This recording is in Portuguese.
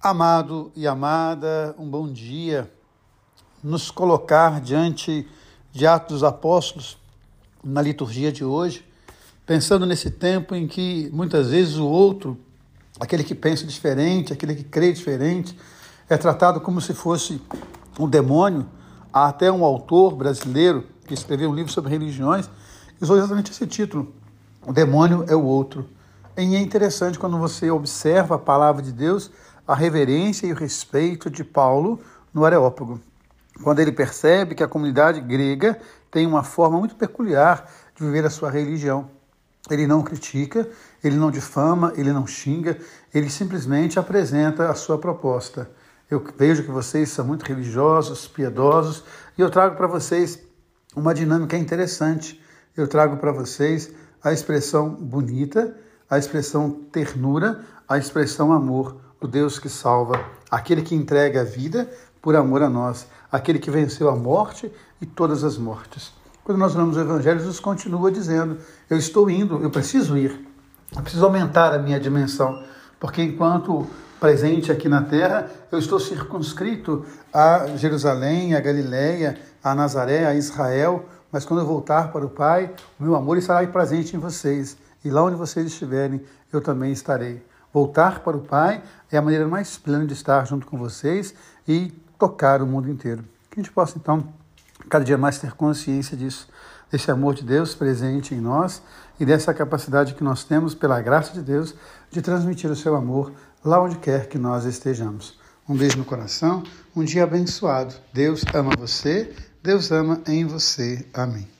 Amado e amada, um bom dia. Nos colocar diante de Atos dos Apóstolos na liturgia de hoje, pensando nesse tempo em que muitas vezes o outro, aquele que pensa diferente, aquele que crê diferente, é tratado como se fosse um demônio. Há até um autor brasileiro que escreveu um livro sobre religiões e usou exatamente esse título: O demônio é o outro. E é interessante quando você observa a palavra de Deus a reverência e o respeito de Paulo no Areópago, quando ele percebe que a comunidade grega tem uma forma muito peculiar de viver a sua religião. Ele não critica, ele não difama, ele não xinga, ele simplesmente apresenta a sua proposta. Eu vejo que vocês são muito religiosos, piedosos, e eu trago para vocês uma dinâmica interessante. Eu trago para vocês a expressão bonita, a expressão ternura, a expressão amor o Deus que salva, aquele que entrega a vida por amor a nós, aquele que venceu a morte e todas as mortes. Quando nós lemos o Evangelho, Jesus continua dizendo: Eu estou indo, eu preciso ir, eu preciso aumentar a minha dimensão, porque enquanto presente aqui na terra, eu estou circunscrito a Jerusalém, a Galiléia, a Nazaré, a Israel, mas quando eu voltar para o Pai, o meu amor estará presente em vocês, e lá onde vocês estiverem, eu também estarei. Voltar para o Pai é a maneira mais plena de estar junto com vocês e tocar o mundo inteiro. Que a gente possa, então, cada dia mais ter consciência disso, desse amor de Deus presente em nós e dessa capacidade que nós temos, pela graça de Deus, de transmitir o seu amor lá onde quer que nós estejamos. Um beijo no coração, um dia abençoado. Deus ama você, Deus ama em você. Amém.